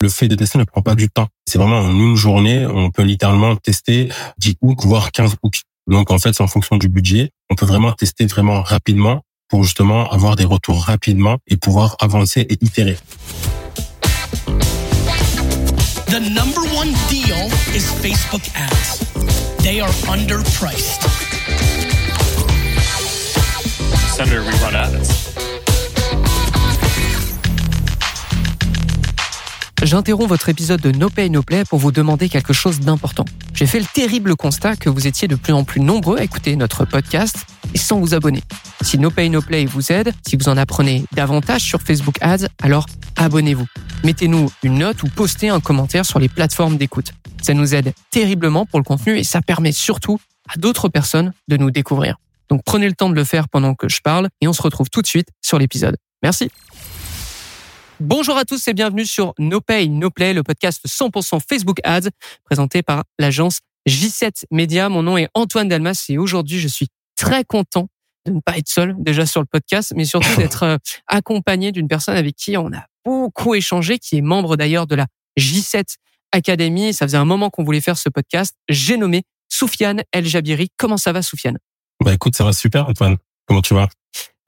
le fait de tester ne prend pas du temps. C'est vraiment en une journée, on peut littéralement tester 10 hooks, voire 15 hooks. Donc en fait, c'est en fonction du budget. On peut vraiment tester vraiment rapidement pour justement avoir des retours rapidement et pouvoir avancer et itérer. The number one deal is Facebook ads. They are underpriced. Senator, we run ads. J'interromps votre épisode de No Pay No Play pour vous demander quelque chose d'important. J'ai fait le terrible constat que vous étiez de plus en plus nombreux à écouter notre podcast et sans vous abonner. Si No Pay No Play vous aide, si vous en apprenez davantage sur Facebook Ads, alors abonnez-vous. Mettez-nous une note ou postez un commentaire sur les plateformes d'écoute. Ça nous aide terriblement pour le contenu et ça permet surtout à d'autres personnes de nous découvrir. Donc prenez le temps de le faire pendant que je parle et on se retrouve tout de suite sur l'épisode. Merci. Bonjour à tous et bienvenue sur No Pay No Play, le podcast 100% Facebook Ads présenté par l'agence J7 Media. Mon nom est Antoine Dalmas et aujourd'hui je suis très content de ne pas être seul déjà sur le podcast, mais surtout d'être euh, accompagné d'une personne avec qui on a beaucoup échangé, qui est membre d'ailleurs de la J7 Academy. Ça faisait un moment qu'on voulait faire ce podcast. J'ai nommé Soufiane El Jabiri. Comment ça va Soufiane? Bah écoute, ça va super Antoine. Comment tu vas?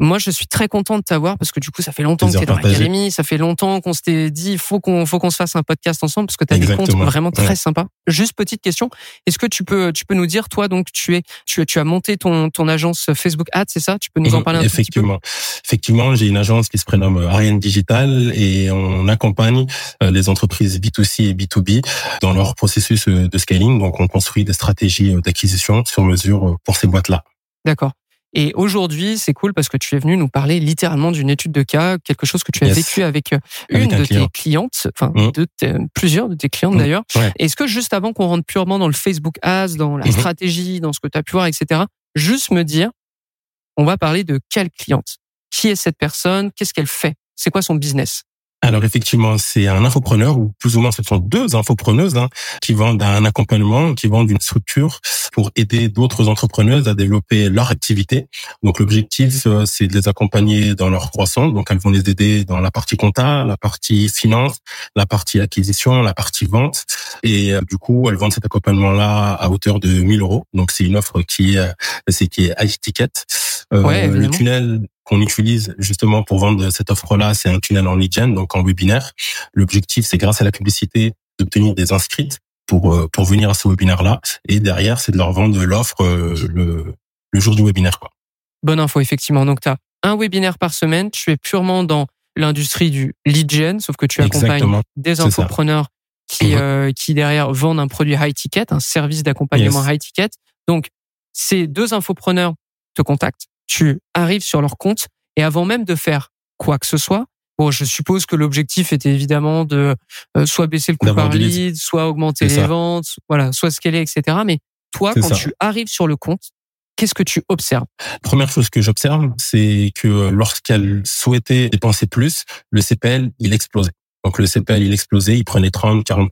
Moi, je suis très content de t'avoir parce que du coup, ça fait longtemps que tu es dans l'académie, ça fait longtemps qu'on s'était dit, faut qu'on, faut qu'on se fasse un podcast ensemble parce que tu as des comptes vraiment très sympas. Juste petite question, est-ce que tu peux, tu peux nous dire, toi, donc tu es, tu, tu as monté ton, ton agence Facebook Ads, c'est ça? Tu peux nous en parler un Effectivement. petit peu? Effectivement, j'ai une agence qui se prénomme Ariane Digital et on accompagne euh, les entreprises B2C et B2B dans leur processus euh, de scaling. Donc, on construit des stratégies euh, d'acquisition sur mesure pour ces boîtes-là. D'accord. Et aujourd'hui, c'est cool parce que tu es venu nous parler littéralement d'une étude de cas, quelque chose que tu as vécu avec euh, une de tes clientes, enfin mmh. de plusieurs de tes clientes mmh. d'ailleurs. Est-ce que juste avant qu'on rentre purement dans le Facebook Ads, dans la mmh. stratégie, dans ce que tu as pu voir, etc., juste me dire, on va parler de quelle cliente? Qui est cette personne? Qu'est-ce qu'elle fait? C'est quoi son business? Alors effectivement, c'est un infopreneur ou plus ou moins ce sont deux infopreneuses hein, qui vendent un accompagnement, qui vendent une structure pour aider d'autres entrepreneuses à développer leur activité. Donc l'objectif, euh, c'est de les accompagner dans leur croissance. Donc elles vont les aider dans la partie compta, la partie finance, la partie acquisition, la partie vente. Et euh, du coup, elles vendent cet accompagnement-là à hauteur de 1000 euros. Donc c'est une offre qui est, c'est qui est high ticket. Euh, le tunnel qu'on utilise justement pour vendre cette offre-là, c'est un tunnel en lead gen, donc en webinaire. L'objectif, c'est grâce à la publicité d'obtenir des inscrites pour euh, pour venir à ce webinaire-là, et derrière, c'est de leur vendre l'offre euh, le, le jour du webinaire. Quoi. Bonne info, effectivement. Donc, tu as un webinaire par semaine, tu es purement dans l'industrie du lead gen, sauf que tu accompagnes des entrepreneurs qui, mhm. euh, qui derrière vendent un produit high ticket, un service d'accompagnement high ticket. Donc, ces deux infopreneurs te contactent, tu arrives sur leur compte. Et avant même de faire quoi que ce soit, bon, je suppose que l'objectif était évidemment de euh, soit baisser le coût par lead, soit augmenter les ventes, voilà, soit scaler, etc. Mais toi, quand tu arrives sur le compte, qu'est-ce que tu observes? Première chose que j'observe, c'est que lorsqu'elle souhaitait dépenser plus, le CPL, il explosait. Donc le CPL il explosait, il prenait 30, 40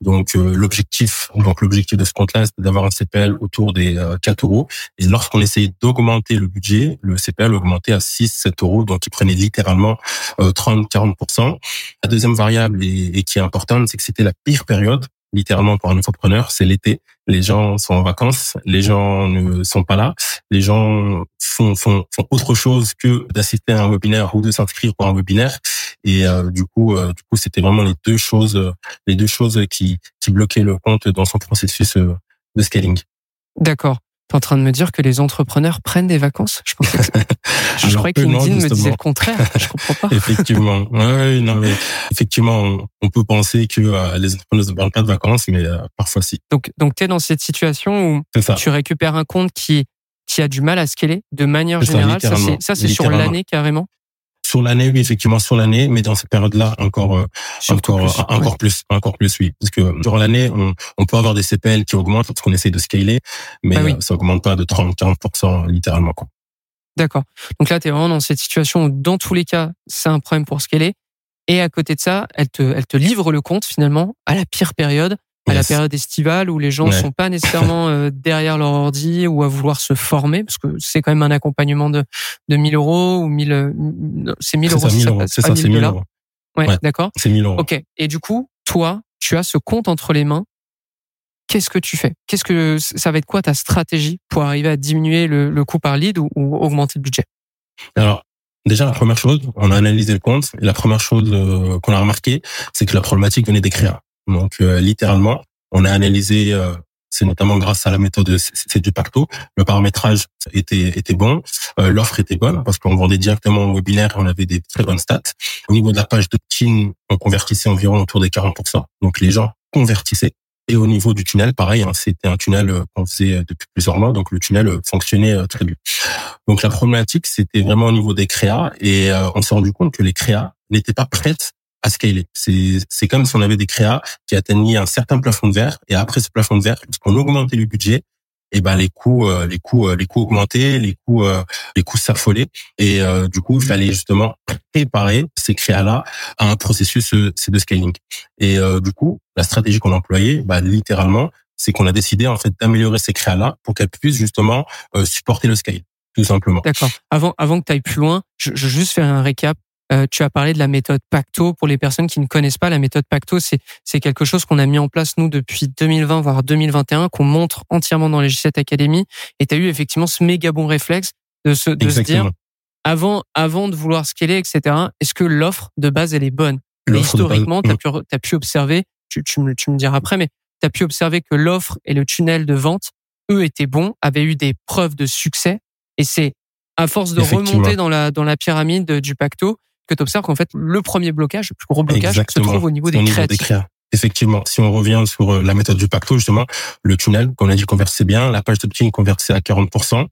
Donc euh, l'objectif, donc l'objectif de ce compte-là, c'était d'avoir un CPL autour des 4 euh, euros. Et lorsqu'on essayait d'augmenter le budget, le CPL augmentait à 6, 7 euros. Donc il prenait littéralement 30, euh, 40% La deuxième variable et qui est importante, c'est que c'était la pire période littéralement pour un entrepreneur, c'est l'été. Les gens sont en vacances, les gens ne sont pas là, les gens font, font, font autre chose que d'assister à un webinaire ou de s'inscrire pour un webinaire. Et euh, du coup, euh, du coup, c'était vraiment les deux choses, les deux choses qui, qui bloquaient le compte dans son processus euh, de scaling. D'accord. T'es en train de me dire que les entrepreneurs prennent des vacances? Je pensais que... je croyais que LinkedIn me disait le contraire. Je comprends pas. effectivement. Ouais, non, mais effectivement, on, peut penser que euh, les entrepreneurs ne prennent pas de vacances, mais euh, parfois si. Donc, donc tu es dans cette situation où tu récupères un compte qui qui a du mal à scaler de manière générale. Ça, c'est sur l'année carrément? Sur l'année, oui, effectivement, sur l'année, mais dans cette période-là, encore, euh, encore, plus, encore plus, encore plus, oui. Parce que durant l'année, on, on, peut avoir des CPL qui augmentent parce qu'on essaie de scaler, mais bah euh, ça augmente pas de 30, 40% littéralement, quoi. D'accord. Donc là, tu es vraiment dans cette situation où, dans tous les cas, c'est un problème pour scaler. Et à côté de ça, elle te, elle te livre le compte finalement à la pire période à la période estivale où les gens ne sont pas nécessairement euh, derrière leur ordi ou à vouloir se former parce que c'est quand même un accompagnement de de 1000 euros ou 1000 c'est 1000 euros c'est ça c'est 1000 euros Ouais, Ouais. d'accord. C'est 1000 euros. Ok. Et du coup, toi, tu as ce compte entre les mains. Qu'est-ce que tu fais? Qu'est-ce que ça va être quoi ta stratégie pour arriver à diminuer le, le coût par lead ou, ou augmenter le budget? Alors, déjà, la première chose, on a analysé le compte. Et la première chose euh, qu'on a remarqué, c'est que la problématique venait des créas. Donc, euh, littéralement, on a analysé, euh, c'est notamment grâce à la méthode c'est du pacto, le paramétrage était, était bon, euh, l'offre était bonne parce qu'on vendait directement au webinaire et on avait des très bonnes stats. Au niveau de la page d'opt-in, on convertissait environ autour des 40%. Donc, les gens convertissaient. Et au niveau du tunnel, pareil, hein, c'était un tunnel euh, qu'on faisait depuis plusieurs mois, donc le tunnel fonctionnait très bien. Donc la problématique, c'était vraiment au niveau des créas, et on s'est rendu compte que les créas n'étaient pas prêtes à scaler. C'est comme si on avait des créas qui atteignaient un certain plafond de verre, et après ce plafond de verre, lorsqu'on augmentait le budget, et ben les coûts, euh, les coûts, euh, les coûts augmentaient, les coûts, euh, les coûts s'affolaient, et du coup, il fallait justement préparer ces créas-là à un processus, de scaling. Et du coup, la stratégie qu'on a employée, bah, littéralement, c'est qu'on a décidé en fait d'améliorer ces créas-là pour qu'elles puissent justement supporter le scale, tout simplement. D'accord. Avant, avant que tu ailles plus loin, je, je juste faire un récap. Euh, tu as parlé de la méthode Pacto. Pour les personnes qui ne connaissent pas, la méthode Pacto, c'est c'est quelque chose qu'on a mis en place nous depuis 2020 voire 2021, qu'on montre entièrement dans les G7 Academy. Et tu as eu effectivement ce méga bon réflexe de se de se dire avant avant de vouloir scaler, etc. Est-ce que l'offre de base elle est bonne? Base- historiquement, tu as Mm. pu, t'as pu observer, tu, tu, me, tu me diras après, mais tu as pu observer que l'offre et le tunnel de vente, eux, étaient bons, avaient eu des preuves de succès. Et c'est à force de remonter dans la, dans la pyramide du pacto que tu observes qu'en fait, le premier blocage, le plus gros blocage, Exactement. se trouve au niveau des au niveau créatifs. des. Effectivement, si on revient sur euh, la méthode du pacto, justement, le tunnel, qu'on a dit conversait bien, la page d'opt-in conversait à 40%.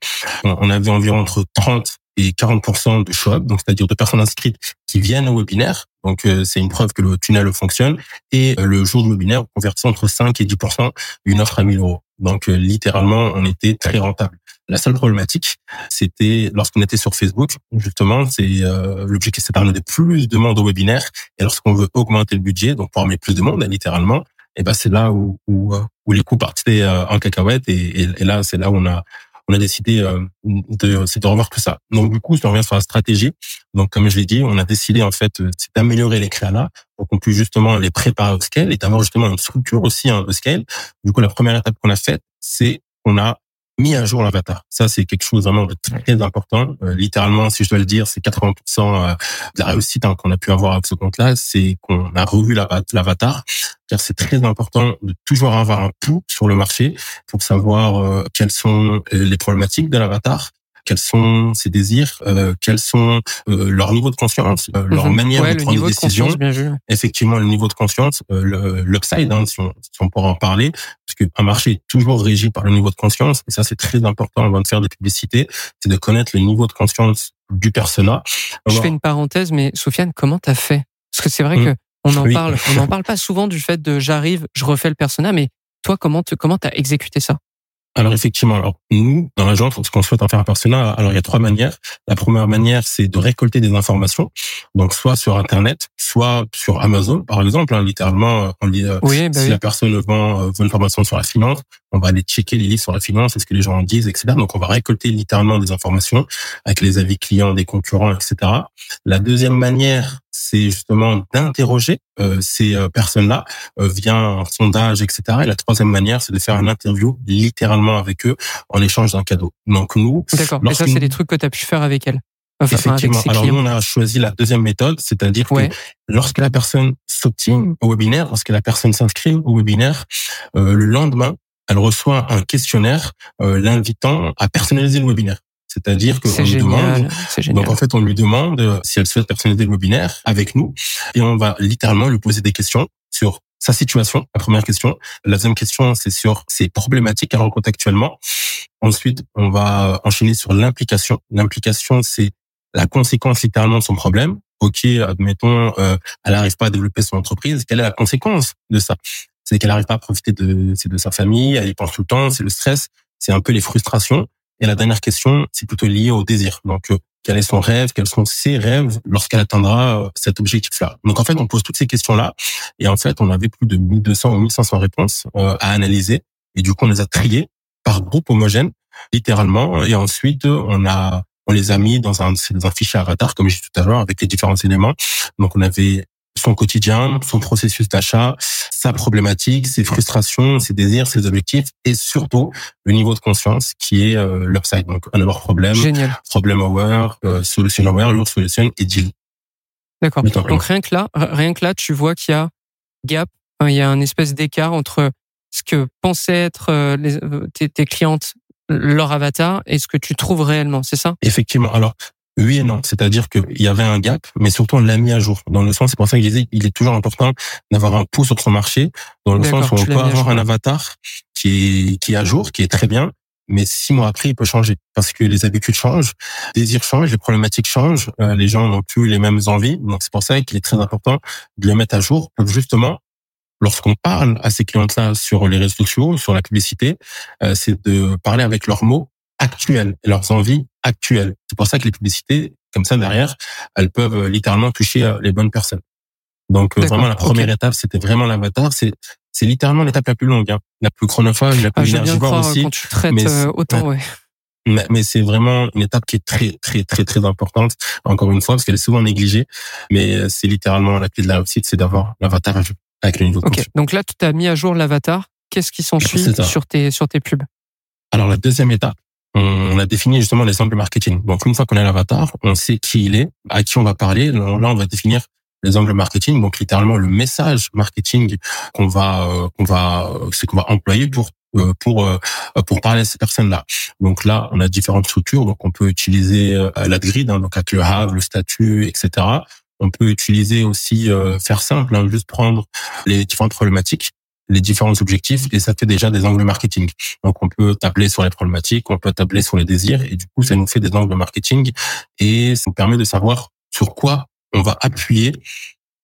On avait environ entre 30 et 40% de show donc c'est-à-dire de personnes inscrites qui viennent au webinaire. Donc euh, c'est une preuve que le tunnel fonctionne. Et euh, le jour du webinaire, on convertissait entre 5 et 10% une offre à 1000 euros. Donc euh, littéralement, on était très rentable. La seule problématique, c'était lorsqu'on était sur Facebook, justement, c'est euh, l'objectif, c'est d'amener plus de monde au webinaire. Et lorsqu'on veut augmenter le budget, donc pour amener plus de monde, littéralement, et ben c'est là où, où, euh, où les coûts partaient euh, en cacahuète. Et, et là, c'est là où on a on a décidé euh, de, c'est de revoir tout ça. Donc du coup, si on revient sur la stratégie, donc comme je l'ai dit, on a décidé en fait, euh, d'améliorer les créas là pour qu'on puisse justement les préparer au scale et d'avoir justement une structure aussi hein, au scale. Du coup, la première étape qu'on a faite, c'est qu'on a mis à jour l'avatar. Ça, c'est quelque chose vraiment de très important. Euh, littéralement, si je dois le dire, c'est 80% euh, de la réussite hein, qu'on a pu avoir avec ce compte-là, c'est qu'on a revu l'ava- l'avatar. Car c'est très important de toujours avoir un pouls sur le marché pour savoir euh, quelles sont euh, les problématiques de l'avatar, quels sont ses désirs, euh, quels sont euh, leur niveau de conscience, euh, leur Mhm. manière ouais, de le prendre niveau des de décisions conscience, bien vu. effectivement le niveau de conscience, euh, l'upside, hein, si, on, si on pourra en parler, parce qu'un marché est toujours régi par le niveau de conscience, et ça c'est très important avant de faire des publicités, c'est de connaître le niveau de conscience du persona. Je fais une parenthèse, mais Sofiane, comment t'as fait? Parce que c'est vrai Mm. que on en Oui. parle, on n'en parle pas souvent du fait de j'arrive, je refais le persona, mais toi, comment te, comment t'as exécuté ça? Alors effectivement, alors nous dans l'agence, lorsqu'on souhaite en faire un persona, alors il y a trois manières. La première manière, c'est de récolter des informations, donc soit sur Internet, soit sur Amazon, par exemple. hein, littéralement, euh, on lit, euh, Oui, bah si oui. la personne vend, euh, veut une formation sur la finance, on va aller checker les livres sur la finance, est-ce que les gens en disent, etc. Donc on va récolter littéralement des informations avec les avis clients des concurrents, etc. La deuxième manière, c'est justement d'interroger euh, ces euh, personnes-là euh, via un sondage, etc. Et la troisième manière, c'est de faire une interview littéralement avec eux en échange d'un cadeau. Donc nous, D'accord. Mais ça, c'est des trucs que t'as pu faire avec elle. Enfin, avec Effectivement. ses Alors nous, on a choisi la deuxième méthode, c'est-à-dire Ouais. que lorsque la personne s'obtient au webinaire, lorsque la personne s'inscrit au webinaire, euh, le lendemain, elle reçoit un questionnaire euh, l'invitant à personnaliser le webinaire. C'est-à-dire qu'on lui demande génial. C'est génial. donc en fait, on lui demande euh, si elle souhaite personnaliser le webinaire avec nous et on va littéralement lui poser des questions sur sa situation, la première question. La deuxième question, c'est sur ses problématiques qu'elle rencontre actuellement. Ensuite, on va enchaîner sur l'implication. L'implication, c'est la conséquence littéralement de son problème. Ok, admettons, euh, elle n'arrive pas à développer son entreprise. Quelle est la conséquence de ça? C'est qu'elle n'arrive pas à profiter de, c'est de sa famille, elle y pense tout le temps, c'est le stress, c'est un peu les frustrations. Et la dernière question, c'est plutôt lié au désir. Donc, euh, quel est son rêve, quels sont ses rêves lorsqu'elle atteindra euh, cet objectif-là? Donc, en fait, on pose toutes ces questions-là. Et en fait, on avait plus de 1200 ou 1500 réponses euh, à analyser. Et du coup, on les a triées par groupe homogène, littéralement. Et ensuite, on a, on les a mis dans un, dans un fichier avatar, comme j'ai dit tout à l'heure, avec les différents éléments. Donc, on avait son quotidien, son processus d'achat, sa problématique, ses frustrations, ses désirs, ses objectifs et surtout le niveau de conscience qui est euh, l'upside. Donc, un avoir problème, Génial. problème aware, euh, solution aware, your solution et deal. D'accord. Donc rien que là, rien que là, tu vois qu'il y a gap, enfin, il y a un espèce d'écart entre ce que pensaient être euh, les, euh, tes, tes clientes, leur avatar, et ce que tu trouves réellement. C'est ça? Effectivement. Alors, oui et non. C'est-à-dire qu'il y avait un gap, mais surtout on l'a mis à jour. Dans le sens, c'est pour ça que je disais, il est toujours important d'avoir un pouls sur son marché, dans le sens où on peut avoir un avatar qui est, qui est à jour, qui est très bien, mais six mois après, il peut changer parce que les habitudes changent, les désirs changent, les problématiques changent, euh, les gens n'ont plus les mêmes envies. Donc, c'est pour ça qu'il est très important de le mettre à jour justement lorsqu'on parle à ces clientes-là sur les réseaux sociaux, sur la publicité, euh, c'est de parler avec leurs mots actuels, et leurs envies actuelles. C'est pour ça que les publicités, comme ça derrière, elles peuvent euh, littéralement toucher euh, les bonnes personnes. Donc euh, vraiment la première ok. étape, c'était vraiment l'avatar. C'est c'est littéralement l'étape la plus longue, hein. la plus chronophage, la ah, plus bien énergivore aussi. quand tu traites mais autant, ouais. Mais, mais c'est vraiment une étape qui est très, très, très, très importante, encore une fois, parce qu'elle est souvent négligée. Mais c'est littéralement la clé de la réussite, c'est d'avoir l'avatar à jour avec le niveau de Ok. conscience. Donc là, tu as mis à jour l'avatar. Qu'est-ce qui s'ensuit sur tes sur tes pubs? Alors, la deuxième étape, on a défini justement les angles marketing. Donc, une fois qu'on a l'avatar, on sait qui il est, à qui on va parler. Là, on va définir les angles marketing, donc littéralement le message marketing qu'on va euh, qu'on va euh, c'est qu'on va employer pour euh, pour pour parler à ces personnes-là. Donc là, on a différentes structures. Donc on peut utiliser la grid, hein, donc avec le have, le statut, etc. On peut utiliser aussi euh, faire simple, hein, juste prendre les différentes problématiques, les différents objectifs, et ça fait déjà des angles marketing. Donc on peut tabler sur les problématiques, on peut tabler sur les désirs, et du coup ça nous fait des angles marketing, et ça nous permet de savoir sur quoi on va appuyer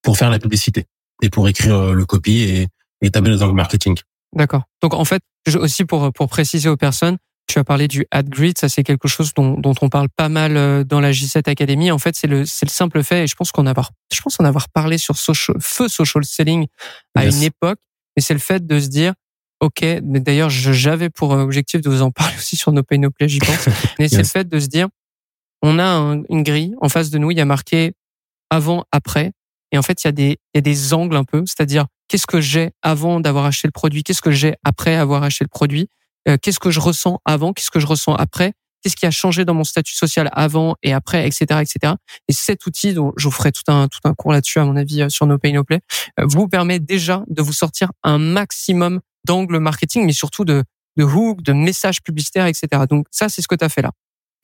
pour faire la publicité et pour écrire euh, le copy et, et tabler les angles marketing. D'accord. Donc en fait, je- aussi pour pour préciser aux personnes, tu as parlé du ad grid, ça c'est quelque chose dont, dont on parle pas mal euh, dans la J7 Academy. En fait, c'est le c'est le simple fait, et je pense qu'on avoir je pense en avoir parlé sur social, feu social selling à Yes. une époque, mais c'est le fait de se dire Ok, mais d'ailleurs, j'avais pour euh, objectif de vous en parler aussi sur No Pay No Play, j'y pense. Mais c'est le fait de se dire, on a un- une grille en face de nous, il y a marqué avant, après, et en fait, il y a des, il y a des angles un peu, c'est-à-dire qu'est-ce que j'ai avant d'avoir acheté le produit, qu'est-ce que j'ai après avoir acheté le produit, euh, qu'est-ce que je ressens avant, qu'est-ce que je ressens après, qu'est-ce qui a changé dans mon statut social avant et après, etc., etc. Et cet outil, dont je vous ferai tout un tout un cours là-dessus à mon avis euh, sur No Pay No Play, euh, vous permet déjà de vous sortir un maximum d'angles marketing, mais surtout de de hook, de messages publicitaires, etc. Donc ça, c'est ce que tu as fait là.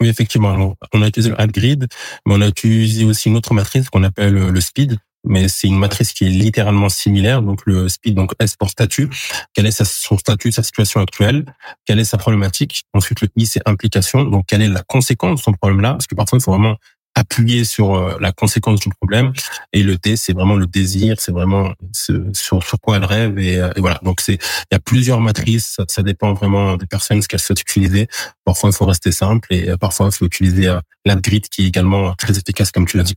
Oui, effectivement. Alors, on a utilisé le ad grid, mais on a utilisé aussi une autre matrice qu'on appelle euh, le speed. Mais c'est une matrice qui est littéralement similaire. Donc le speed, donc S pour statut. Quel est son statut, sa situation actuelle? Quelle est sa problématique? Ensuite le I, c'est implication. Donc quelle est la conséquence de son problème-là? Parce que parfois il faut vraiment appuyer sur euh, la conséquence du problème. Et le T, c'est vraiment le désir. C'est vraiment ce- sur sur quoi elle rêve. Et, euh, et voilà. Donc c'est il y a plusieurs matrices. Ça, ça dépend vraiment des personnes ce qu'elles souhaitent utiliser. Parfois il faut rester simple et euh, parfois il faut utiliser l'adgrid qui est également très efficace comme tu l'as dit.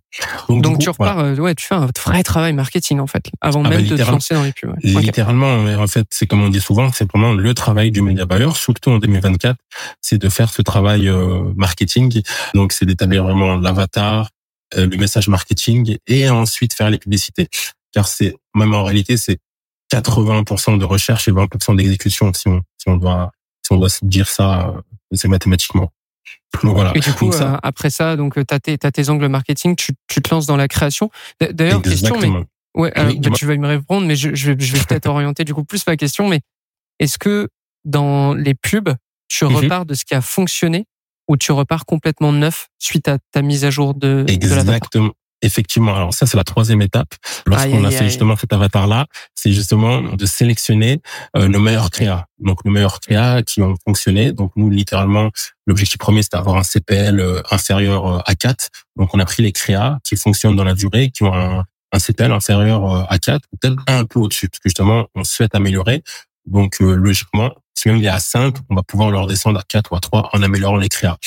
Donc coup, tu repars, voilà. ouais, tu fais un vrai travail marketing en fait, avant Ah bah, même de te lancer dans les pubs. ouais. Littéralement, en fait, c'est comme on dit souvent, c'est vraiment le travail du média buyer, surtout en 2024, c'est de faire ce travail euh, marketing. Donc, c'est d'établir vraiment l'avatar, euh, le message marketing, et ensuite faire les publicités. Car c'est même en réalité, c'est 80% de recherche et 20% d'exécution, si on si on doit si on doit se dire ça, euh, c'est mathématiquement. Donc voilà. Et du coup, Donc ça- euh, après ça, donc tu as tes, t'as tes angles marketing, tu, tu te lances dans la création. D'ailleurs, question, mais ouais, Oui, euh, bah, dis-moi. tu vas me répondre, mais je, je vais, je vais peut-être orienter du coup plus ma question. Mais est-ce que dans les pubs, tu Mhm. repars de ce qui a fonctionné ou tu repars complètement neuf suite à ta mise à jour de, de l'avatar Exactement. Effectivement. Alors ça, c'est la troisième étape. Lorsqu'on a fait aïe. justement cet avatar-là, c'est justement de sélectionner euh, nos meilleurs créas. Donc nos meilleurs créas qui ont fonctionné. Donc nous, littéralement, l'objectif premier, c'était d'avoir un CPL euh, inférieur euh, à 4. Donc on a pris les créas qui fonctionnent dans la durée, qui ont un, un CPL inférieur euh, à 4, ou peut-être un peu au-dessus, parce que justement, on souhaite améliorer. Donc euh, logiquement, si même il est à 5, on va pouvoir le redescendre à 4 ou à 3 en améliorant les créas.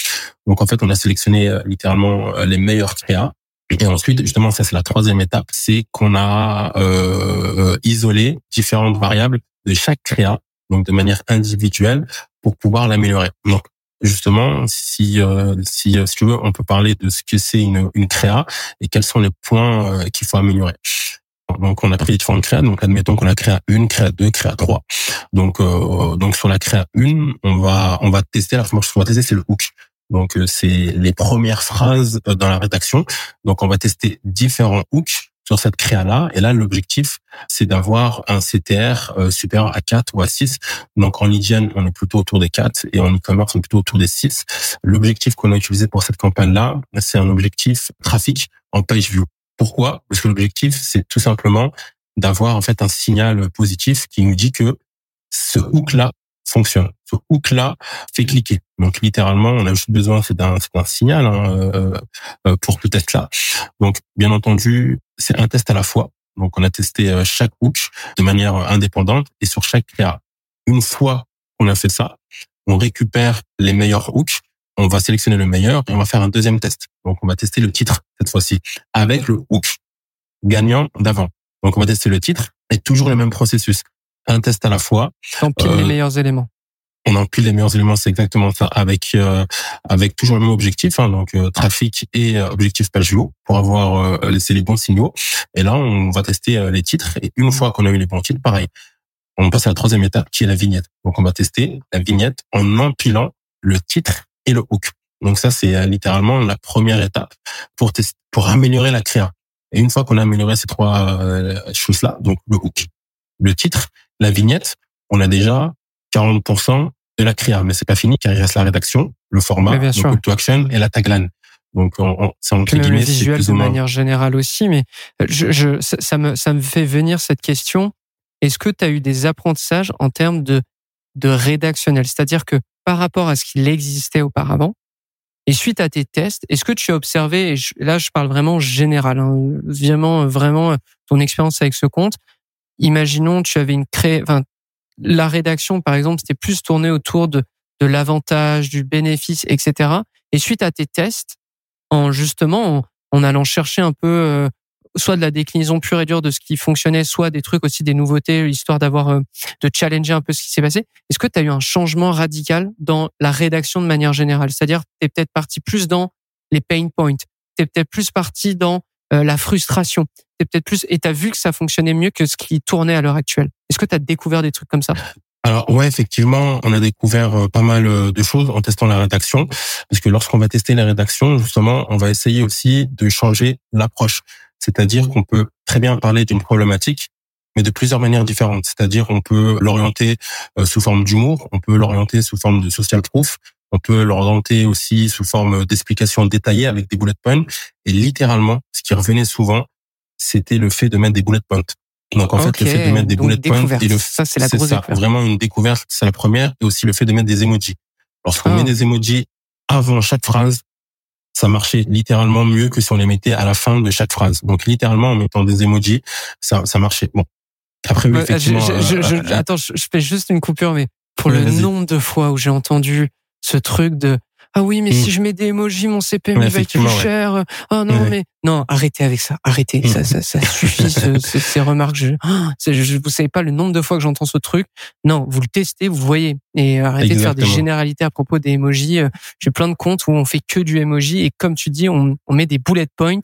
Donc en fait, on a sélectionné euh, littéralement euh, les meilleurs créas. Et ensuite, justement, ça c'est la troisième étape, c'est qu'on a euh, euh, isolé différentes variables de chaque créa, donc de manière individuelle, pour pouvoir l'améliorer. Donc justement, si euh, si euh, si tu veux, on peut parler de ce que c'est une une créa et quels sont les points euh, qu'il faut améliorer. Donc on a pris différentes créas. Donc admettons qu'on a créa 1, créa 2, créa 3. Donc euh, donc sur la créa 1, on va on va tester la ce qu'on va tester c'est le hook. Donc euh, c'est les premières phrases euh, dans la rédaction. Donc on va tester différents hooks sur cette créa-là. Et là, l'objectif, c'est d'avoir un CTR euh, supérieur à 4 ou à 6. Donc, en hygiène, on est plutôt autour des 4 et en e-commerce, on est plutôt autour des 6. L'objectif qu'on a utilisé pour cette campagne-là, c'est un objectif trafic en page view. Pourquoi? Parce que l'objectif, c'est tout simplement d'avoir en fait un signal positif qui nous dit que ce hook-là fonctionne. Ce hook-là fait cliquer. Donc littéralement, on a juste besoin c'est d'un signal hein, euh, euh, pour tout test-là. Donc bien entendu, c'est un test à la fois. Donc on a testé euh, chaque hook de manière indépendante et sur chaque créa. Une fois qu'on a fait ça, on récupère les meilleurs hooks, on va sélectionner le meilleur et on va faire un deuxième test. Donc on va tester le titre cette fois-ci avec le hook gagnant d'avant. Donc on va tester le titre et toujours le même processus un test à la fois. Empile les euh, meilleurs éléments. On empile les meilleurs éléments, c'est exactement ça, avec euh, avec toujours le même objectif, hein, donc euh, trafic et objectif page view pour avoir laissé les bons signaux. Et là, on va tester les titres. Et une fois qu'on a eu les bons titres, pareil, on passe à la troisième étape qui est la vignette. Donc on va tester la vignette en empilant le titre et le hook. Donc ça, c'est littéralement la première étape pour tester, pour améliorer la créa. Et une fois qu'on a amélioré ces trois choses-là, donc le hook, le titre la vignette, on a déjà 40% de la créa, mais c'est pas fini car il reste la rédaction, le format, le call to action et la tagline. Donc, on, c'est entre guillemets, le visuel de manière générale aussi, mais je, je, ça, me, ça me fait venir cette question. Est-ce que tu as eu des apprentissages en termes de, de rédactionnel? C'est-à-dire que par rapport à ce qu'il existait auparavant, et suite à tes tests, est-ce que tu as observé, et là je parle vraiment général, hein, vraiment, vraiment ton expérience avec ce compte, imaginons tu avais une cré... enfin, la rédaction par exemple c'était plus tourné autour de de l'avantage, du bénéfice, etc. Et suite à tes tests, en justement en, allant chercher un peu euh, soit de la déclinaison pure et dure de ce qui fonctionnait, soit des trucs aussi des nouveautés, histoire d'avoir euh, de challenger un peu ce qui s'est passé. Est-ce que tu as eu un changement radical dans la rédaction de manière générale? C'est-à-dire, tu es peut-être parti plus dans les pain points, tu es peut-être plus parti dans euh, la frustration, peut-être plus et tu as vu que ça fonctionnait mieux que ce qui tournait à l'heure actuelle. Est-ce que tu as découvert des trucs comme ça? Alors ouais, effectivement, on a découvert euh, pas mal euh, de choses en testant la rédaction, parce que lorsqu'on va tester la rédaction, justement, on va essayer aussi de changer l'approche. C'est-à-dire qu'on peut très bien parler d'une problématique, mais de plusieurs manières différentes. C'est-à-dire on peut l'orienter euh, sous forme d'humour, on peut l'orienter sous forme de social proof, on peut l'orienter aussi sous forme d'explications détaillées avec des bullet points. Et littéralement, ce qui revenait souvent, c'était le fait de mettre des bullet points. Donc en fait, le fait de mettre des bullet points et le ça c'est la grosse ça, vraiment une découverte, c'est la première, et aussi le fait de mettre des emojis. Lorsqu'on met ah. des emojis avant chaque phrase, ça marchait littéralement mieux que si on les mettait à la fin de chaque phrase. Donc littéralement en mettant des emojis, ça, ça marchait. Bon, après oui, effectivement. Je, je, euh, euh, attends, je, fais juste une coupure, mais pour le nombre de fois où j'ai entendu ce truc de ah oui, mais si mm. je mets des emojis, mon CPM va être plus cher. Oh non, mais non, arrêtez avec ça, arrêtez. Mm. Ça, ça, ça suffit ces remarques. Je, oh, je, vous savez pas le nombre de fois que j'entends ce truc. Non, vous le testez, vous voyez, et arrêtez de faire des généralités à propos des emojis. Euh, j'ai plein de comptes où on fait que du emoji et comme tu dis, on, on met des bullet points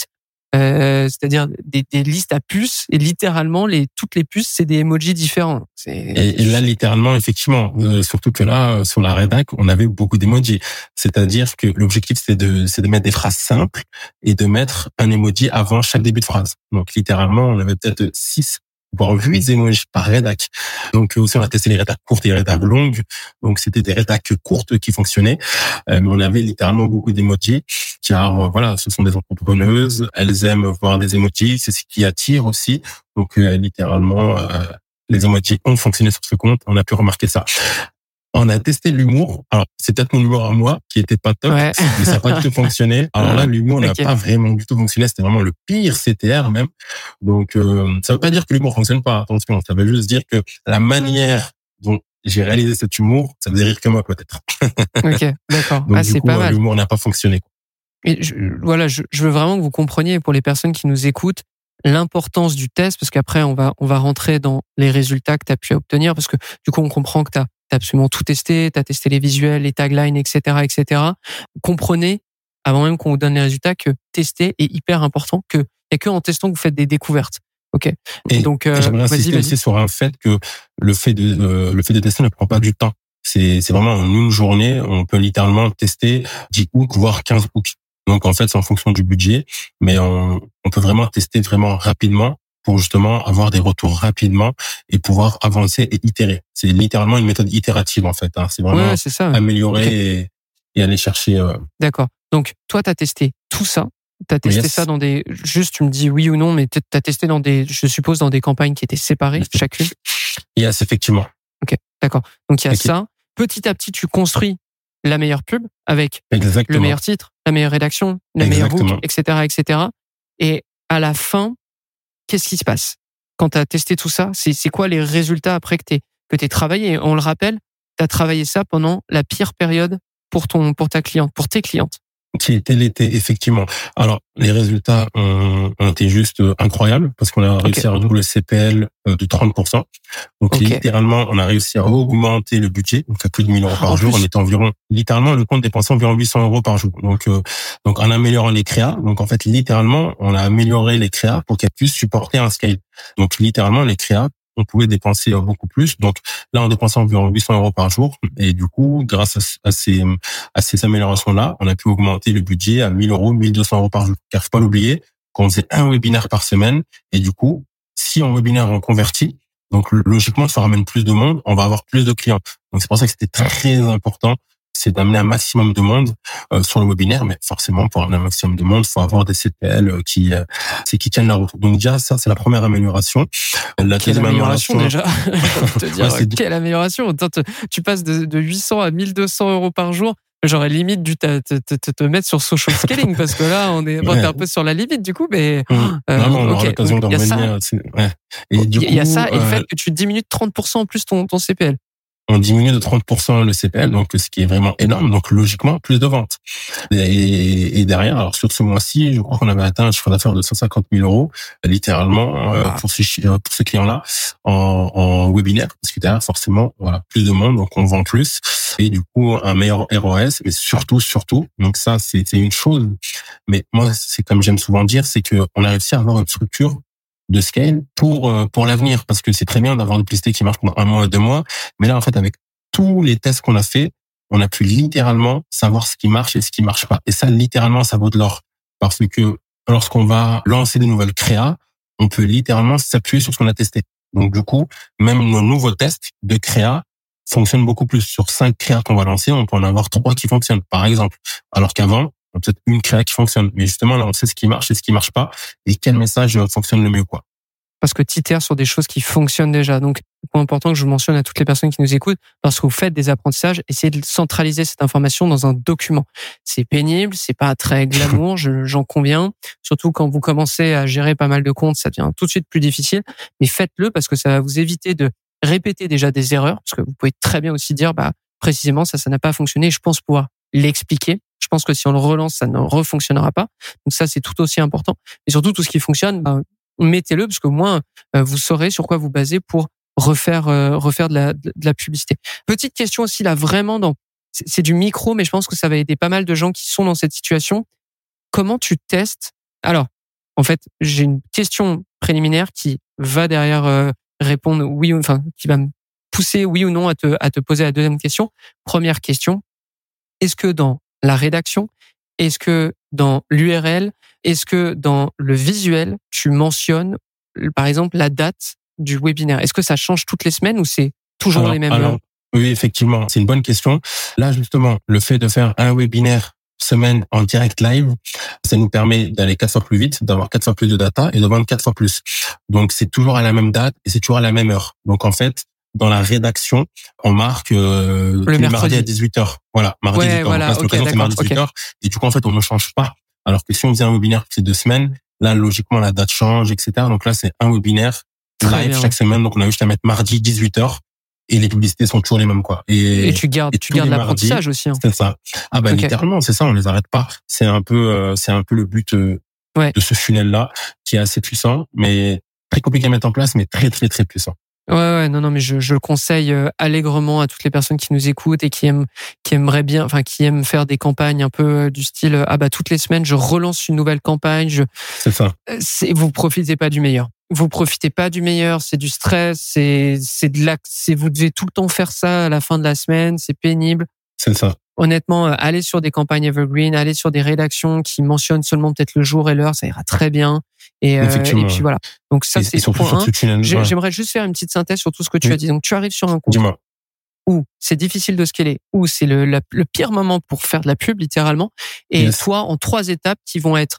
euh, c'est-à-dire des, des, listes à puces et littéralement les toutes les puces c'est des emojis différents. Et, et, là littéralement effectivement, euh, surtout que là euh, sur la rédac on avait beaucoup d'emojis. C'est-à-dire que l'objectif c'est de c'est de mettre des phrases simples et de mettre un emoji avant chaque début de phrase. Donc littéralement on avait peut-être six voire huit emojis par rédac. Donc aussi on a testé les rédacs courtes et les rédacs longues. Donc c'était des rédacs courtes qui fonctionnaient, euh, mais on avait littéralement beaucoup d'emojis car euh, voilà, ce sont des entrepreneuses, elles aiment voir des emojis, c'est ce qui attire aussi. Donc euh, littéralement les emojis ont fonctionné sur ce compte, on a pu remarquer ça. On a testé l'humour. Alors, c'est peut-être mon humour à moi qui était pas top, mais ça n'a pas du tout fonctionné. Alors là, l'humour n'a pas vraiment du tout fonctionné. C'était vraiment le pire CTR même. Donc, euh, ça veut pas dire que l'humour fonctionne pas. Attention, ça veut juste dire que la manière dont j'ai réalisé cet humour, ça faisait rire que moi peut-être. ok, d'accord. Ah, c'est pas mal. L'humour n'a pas fonctionné. Et je, voilà, je, je veux vraiment que vous compreniez pour les personnes qui nous écoutent l'importance du test parce qu'après on va on va rentrer dans les résultats que tu as pu obtenir parce que du coup on comprend que tu as absolument tout testé, tu as testé les visuels, les taglines, etc., etc. Comprenez, avant même qu'on vous donne les résultats, que tester est hyper important, que et que en testant que vous faites des découvertes. Ok. Et Donc, euh, j'aimerais insister aussi sur un fait que le fait de euh, le fait de tester ne prend pas du temps. C'est c'est vraiment en une journée, on peut littéralement tester 10 hooks voire 15 hooks. Donc en fait, c'est en fonction du budget, mais on, on peut vraiment tester vraiment rapidement pour justement avoir des retours rapidement et pouvoir avancer et itérer. C'est littéralement une méthode itérative en fait. hein. C'est vraiment Ouais, c'est ça. améliorer Ok. et, et aller chercher. euh, D'accord. Donc, toi, tu as testé tout ça? Tu as testé Yes. ça dans des. Juste, tu me dis oui ou non, mais tu as testé dans des. Je suppose dans des campagnes qui étaient séparées, chacune? Yes, effectivement. D'accord. Donc, il y a Ok. ça. Petit à petit, tu construis la meilleure pub avec Exactement. le meilleur titre, la meilleure rédaction, la meilleure Exactement. etc., etc. Et à la fin, qu'est-ce qui se passe quand tu as testé tout ça? C'est quoi les résultats après que tu que travaillé? On le rappelle, tu as travaillé ça pendant la pire période pour ton pour ta cliente, pour tes clientes. Qui était l'été, effectivement. Alors, les résultats ont, ont été juste euh, incroyables parce qu'on a réussi à réduire le CPL euh, de 30%. Donc, littéralement, on a réussi à augmenter le budget, donc à plus de 1000 euros En par jour. plus. On était environ, littéralement, le compte dépensait environ 800 euros par jour. Donc, euh, donc en améliorant les créas, donc en fait, littéralement, on a amélioré les créas pour qu'elles puissent supporter un scale. Donc, littéralement, les créas, on pouvait dépenser euh, beaucoup plus. Donc, là, on dépensait environ 800 euros par jour. Et du coup, grâce à, ce- à ces, à ces améliorations-là, on a pu augmenter le budget à 1000 euros, 1200 euros par jour. Car faut pas l'oublier qu'on faisait un webinaire par semaine. Et du coup, si en webinaire on convertit, donc logiquement, ça ramène plus de monde, on va avoir plus de clients. Donc c'est pour ça que c'était très important, c'est d'amener un maximum de monde euh, sur le webinaire. Mais forcément, pour amener un maximum de monde, il faut avoir des CPL euh, qui, euh, c'est qui tiennent la route. Donc déjà, ça c'est la première amélioration. La Quelle deuxième amélioration déjà te dire, Ouais, c'est- Quelle amélioration Attends, Tu passes de, de 800 à 1200 euros par jour. J'aurais limite dû te, te, te, te mettre sur social scaling parce que là, on est, bon, t'es un peu sur la limite du coup, mais Mmh. Euh, Vraiment, on ok, aura l'occasion de donc, il y a ça. revenir. ouais. Et il y, a- ça et le euh, fait que tu diminues de 30% en plus ton, ton CPL. On diminue de 30% le CPL, donc ce qui est vraiment énorme. Donc logiquement, plus de ventes. Et, et derrière, alors sur ce mois-ci, je crois qu'on avait atteint un chiffre d'affaires de 150 000 euros, littéralement, euh, pour ce, euh, pour ce client-là, en, en webinaire, parce que derrière, forcément, voilà, plus de monde, donc on vend plus, et du coup, un meilleur ROS, mais surtout, surtout, donc ça, c'est une chose. Mais moi, c'est comme j'aime souvent dire, c'est que on a réussi à avoir une structure de scale pour euh, pour l'avenir, parce que c'est très bien d'avoir une publicité qui marche pendant un mois, deux mois, mais là, en fait, avec tous les tests qu'on a fait, on a pu littéralement savoir ce qui marche et ce qui marche pas. Et ça, littéralement, ça vaut de l'or. Parce que lorsqu'on va lancer des nouvelles créas, on peut littéralement s'appuyer sur ce qu'on a testé. Donc, du coup, même nos nouveaux tests de créa fonctionnent beaucoup plus. Sur cinq créas qu'on va lancer, on peut en avoir trois qui fonctionnent, par exemple. Alors qu'avant, peut-être une créa qui fonctionne. Mais justement, là, on sait ce qui marche et ce qui marche pas et quel message euh, fonctionne le mieux, quoi. parce que tu itères sur des choses qui fonctionnent déjà. Donc, point important que je mentionne à toutes les personnes qui nous écoutent, lorsque vous faites des apprentissages, essayez de centraliser cette information dans un document. C'est pénible, c'est pas très glamour, je- j'en conviens. Surtout quand vous commencez à gérer pas mal de comptes, ça devient tout de suite plus difficile. Mais faites-le parce que ça va vous éviter de répéter déjà des erreurs, parce que vous pouvez très bien aussi dire, bah, précisément, ça, ça n'a pas fonctionné. Je pense pouvoir l'expliquer. Je pense que si on le relance, ça ne refonctionnera pas. Donc ça, c'est tout aussi important. Et surtout, tout ce qui fonctionne, bah, mettez-le parce qu'au moins euh, vous saurez sur quoi vous baser pour refaire euh, refaire de la, de la publicité. Petite question aussi là vraiment dans c'est du micro mais je pense que ça va aider pas mal de gens qui sont dans cette situation. Comment tu testes? Alors en fait j'ai une question préliminaire qui va derrière euh, répondre oui ou enfin qui va me pousser oui ou non à te à te poser la deuxième question. Première question est-ce que dans la rédaction? Est-ce que dans l'URL est-ce que dans le visuel, tu mentionnes, par exemple, la date du webinaire? Est-ce que ça change toutes les semaines ou c'est toujours Alors- les mêmes alors, Oui, effectivement, c'est une bonne question. Là, justement, le fait de faire un webinaire semaine en direct live, ça nous permet d'aller quatre fois plus vite, d'avoir quatre fois plus de data et de vendre quatre fois plus. Donc, c'est toujours à la même date et c'est toujours à la même heure. Donc, en fait, dans la rédaction, on marque euh, mercredi. mardis à 18h. Voilà, mardi Ouais, 18h. voilà, Donc là, ok, l'occasion, c'est mardi d'accord, 18h. Et du coup, en fait, on ne change pas. Alors que si on faisait un webinaire toutes les deux semaines, là, logiquement, la date change, etc. Donc là, c'est un webinaire Très live bien. chaque semaine. Donc, on a juste à mettre mardi 18h et les publicités sont toujours les mêmes, quoi. Et, Et tu gardes, et tu gardes l'apprentissage aussi. hein. c'est ça. Ah bah littéralement, c'est ça, on les arrête pas. C'est un peu, euh, c'est un peu le but euh, Ouais. de ce funnel là qui est assez puissant, mais très compliqué à mettre en place, mais très très très puissant. Ouais, ouais, non, non, mais je, je le conseille euh, allègrement à toutes les personnes qui nous écoutent et qui aiment, qui aimeraient bien, enfin, qui aiment faire des campagnes un peu euh, du style, euh, ah bah toutes les semaines, je relance une nouvelle campagne. Je, C'est ça. c'est, vous profitez pas du meilleur. Vous profitez pas du meilleur. C'est du stress. C'est, c'est de la, c'est vous devez tout le temps faire ça à la fin de la semaine. C'est pénible. C'est ça. Honnêtement, euh, allez sur des campagnes evergreen, allez sur des rédactions qui mentionnent seulement peut-être le jour et l'heure, ça ira très bien. Et, euh, et puis voilà. Donc ça, c'est point. J'aimerais juste faire une petite synthèse sur tout ce que tu Oui. as dit. Donc, tu arrives sur un compte où c'est difficile de scaler, où c'est le, la- le pire moment pour faire de la pub, littéralement. Et Yes. toi, en trois étapes qui vont être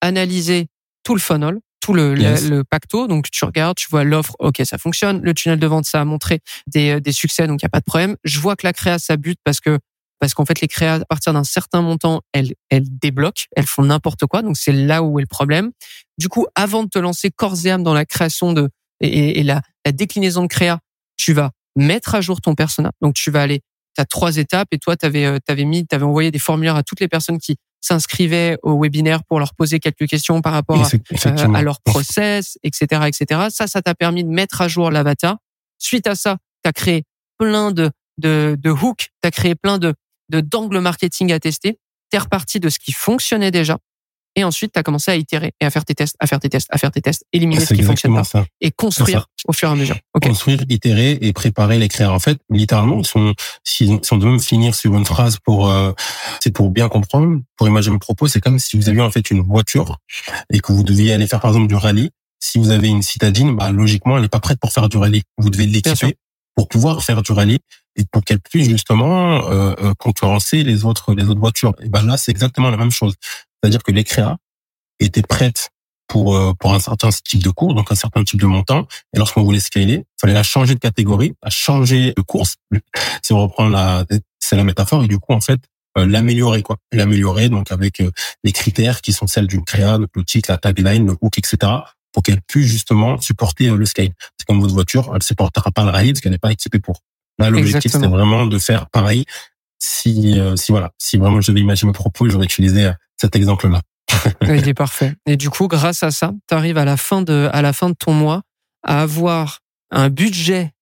analyser tout le funnel, tout le, le- Yes. le pacto. Donc, tu regardes, tu vois l'offre, ok, ça fonctionne. Le tunnel de vente, ça a montré des, des succès, donc il n'y a pas de problème. Je vois que la créa, ça bute parce que parce qu'en fait, les créas, à partir d'un certain montant, elles, elles débloquent, elles font n'importe quoi. Donc, c'est là où est le problème. Du coup, avant de te lancer corps et âme dans la création de et, et la, la déclinaison de créa, tu vas mettre à jour ton persona. Donc, tu vas aller, tu as trois étapes et toi, tu avais, avais mis, tu avais envoyé des formulaires à toutes les personnes qui s'inscrivaient au webinaire pour leur poser quelques questions par rapport à, euh, à leur process, etc., etc. Ça, ça t'a permis de mettre à jour l'avatar. Suite à ça, tu as créé plein de, de, de hooks, tu as créé plein de de d'angles marketing à tester. Tu es reparti de ce qui fonctionnait déjà. Et ensuite, tu as commencé à itérer et à faire tes tests, à faire tes tests, à faire tes tests, éliminer ce C'est qui fonctionne pas ça. et construire au fur et à mesure. Ok. Construire, itérer et préparer les. En fait, littéralement, si on, si, si on devait me finir sur une phrase pour, euh, c'est pour bien comprendre, pour imaginer mon propos, c'est comme si vous aviez en fait une voiture et que vous deviez aller faire par exemple du rallye. Si vous avez une citadine, bah, logiquement, elle n'est pas prête pour faire du rallye. Vous devez l'équiper pour pouvoir faire du rallye et pour qu'elle puisse justement euh, euh, concurrencer les autres les autres voitures. Et ben là, c'est exactement la même chose. C'est-à-dire que les créas étaient prêtes pour euh, pour un certain type de cours, donc un certain type de montant. Et lorsqu'on voulait scaler, fallait la changer de catégorie, la changer de course. Si on reprend la c'est la métaphore et du coup en fait euh, l'améliorer quoi, l'améliorer donc avec les critères qui sont celles d'une créa, le titre, la tagline, le hook, etc. pour qu'elle puisse justement supporter le scale. C'est comme votre voiture, elle supportera pas le rallye parce qu'elle n'est pas équipée pour. Là, l'objectif c'est vraiment de faire pareil. Si euh, si voilà, si vraiment je devais imaginer mes propos, j'aurais utilisé euh, cet exemple-là. Il est parfait. Et du coup, grâce à ça, tu arrives à la fin de à la fin de ton mois à avoir un budget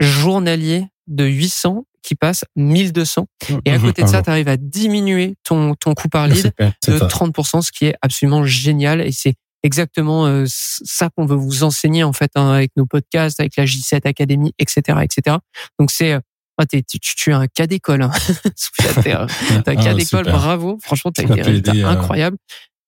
journalier de 800 qui passe 1200 et à côté de ça, tu arrives à diminuer ton ton coût par Le lead de ça. 30%, ce qui est absolument génial. Et c'est exactement euh, ça qu'on veut vous enseigner en fait hein, avec nos podcasts, avec la J7 Academy, etc., etc. Donc c'est ah, t'es- tu, tu es un cas d'école. Hein. T'es un- Ah, cas d'école, super. bravo. Franchement, t'as des résultats euh, incroyables.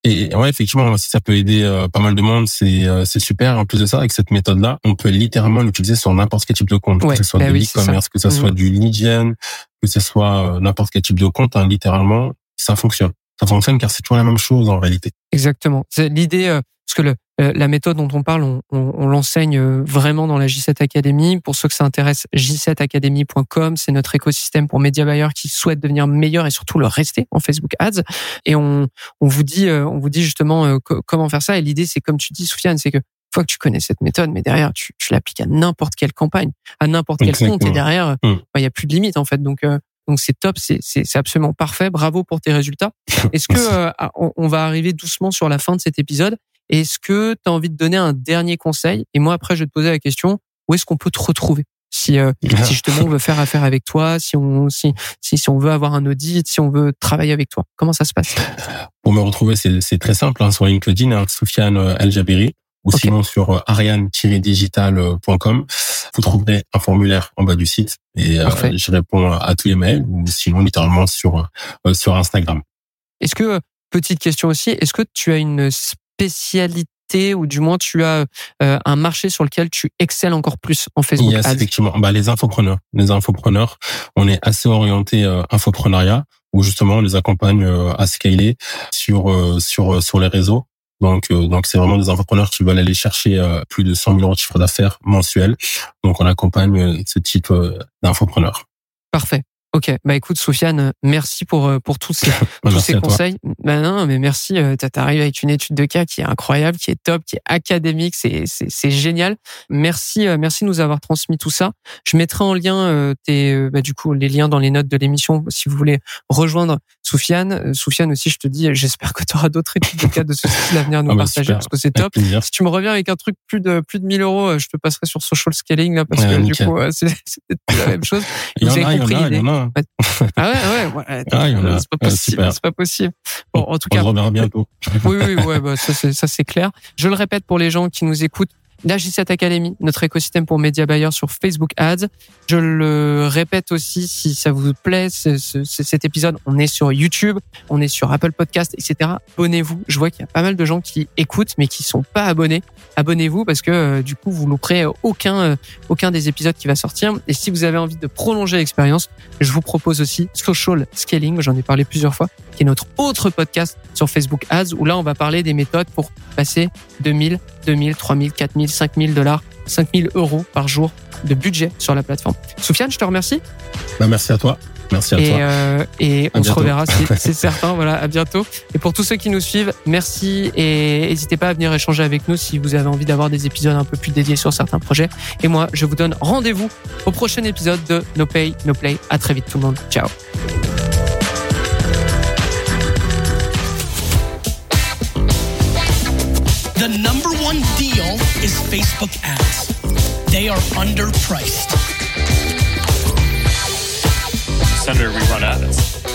Et ouais, effectivement, si ça peut aider euh, pas mal de monde, c'est euh, c'est super. En plus de ça, avec cette méthode-là, on peut littéralement l'utiliser sur n'importe quel type de compte, Ouais, que ce soit bah oui, c'est l'e-commerce, que ce soit du lead gen, que ce soit euh, n'importe quel type de compte. hein, littéralement, ça fonctionne. Ça fonctionne car c'est toujours la même chose en réalité. Exactement. C'est l'idée, euh, parce que le, euh, la méthode dont on parle, on, on, on l'enseigne euh, vraiment dans la J7 Academy. Pour ceux que ça intéresse, j7academy.com, c'est notre écosystème pour média buyers qui souhaitent devenir meilleurs et surtout le rester en Facebook Ads. Et on, on vous dit, euh, on vous dit justement co- comment faire ça. Et l'idée, c'est comme tu dis, Soufiane, c'est que une fois que tu connais cette méthode, mais derrière, tu, tu l'appliques à n'importe quelle campagne, à n'importe quel compte, et derrière, Mm. bah, il y a plus de limite en fait. Donc euh, donc c'est top, c'est c'est c'est absolument parfait. Bravo pour tes résultats. Est-ce que euh, ah, on, on va arriver doucement sur la fin de cet épisode. Est-ce que tu as envie de donner un dernier conseil? Et moi après je vais te poser la question où est-ce qu'on peut te retrouver? Si euh, si justement on veut faire affaire avec toi, si on si si si on veut avoir un audit, si on veut travailler avec toi, comment ça se passe? Pour me retrouver, c'est c'est très simple. Hein, sur LinkedIn, hein, Soufiane euh, El Jabiri, ou sinon sur euh, ariane-digital.com. Vous trouverez un formulaire en bas du site et euh, je réponds à tous les mails ou sinon littéralement sur euh, sur Instagram. Est-ce que petite question aussi, est-ce que tu as une spécialité ou du moins tu as euh, un marché sur lequel tu excelles encore plus en Facebook Yes, Ads? effectivement. Bah, les infopreneurs. Les infopreneurs, on est assez orienté euh, infopreneuriat où justement on les accompagne euh, à scaler sur sur sur les réseaux. Donc euh, donc c'est vraiment des infopreneurs qui veulent aller chercher euh, plus de 100 000 euros de chiffre d'affaires mensuel. Donc on accompagne euh, ce type euh, d'infopreneurs. Parfait. Ok, bah écoute Sofiane, merci pour euh, pour tous ces tous Merci ces conseils. Bah non, mais merci. t'as- T'arrives avec une étude de cas qui est incroyable, qui est top, qui est académique, c'est c'est c'est génial. Merci, merci de nous avoir transmis tout ça. Je mettrai en lien euh, tes bah, du coup les liens dans les notes de l'émission si vous voulez rejoindre Soufiane, euh, Soufiane aussi, je te dis, j'espère que tu auras d'autres études de cas de ce style à venir nous Ah bah, partager super. parce que c'est top. Si tu me reviens avec un truc plus de plus de 1000 euros, euh, je te passerai sur social scaling là parce Ouais, que du coup, euh, c'est la même chose. Il y en a, il y en compris a, il y en a. Ah ouais, ouais, ouais. Ah, c'est pas Ouais, possible, c'est pas possible. Bon, en tout On cas, se reverra bientôt. oui, oui, ouais, bah, ça c'est clair. Je le répète pour les gens qui nous écoutent. La J7 Academy, notre écosystème pour média buyers sur Facebook Ads. Je le répète aussi, si ça vous plaît, ce- ce- ce- cet épisode, on est sur YouTube, on est sur Apple Podcast, etc. Abonnez-vous. Je vois qu'il y a pas mal de gens qui écoutent, mais qui sont pas abonnés. Abonnez-vous parce que euh, du coup, vous louperez aucun euh, aucun des épisodes qui va sortir. Et si vous avez envie de prolonger l'expérience, je vous propose aussi Social Scaling. J'en ai parlé plusieurs fois, qui est notre autre podcast sur Facebook Ads, où là, on va parler des méthodes pour passer 2000, 2000, 3000, 4000, 5000 dollars, 5000 euros par jour de budget sur la plateforme. Soufiane, je te remercie. Bah, merci à toi. Merci à Et, toi. euh, et À on se reverra, c'est certain. Voilà, à bientôt. Et pour tous ceux qui nous suivent, merci et n'hésitez pas à venir échanger avec nous si vous avez envie d'avoir des épisodes un peu plus dédiés sur certains projets. Et moi, je vous donne rendez-vous au prochain épisode de No Pay, No Play. À très vite tout le monde. Ciao. Facebook ads. They are underpriced. Senator, we run ads.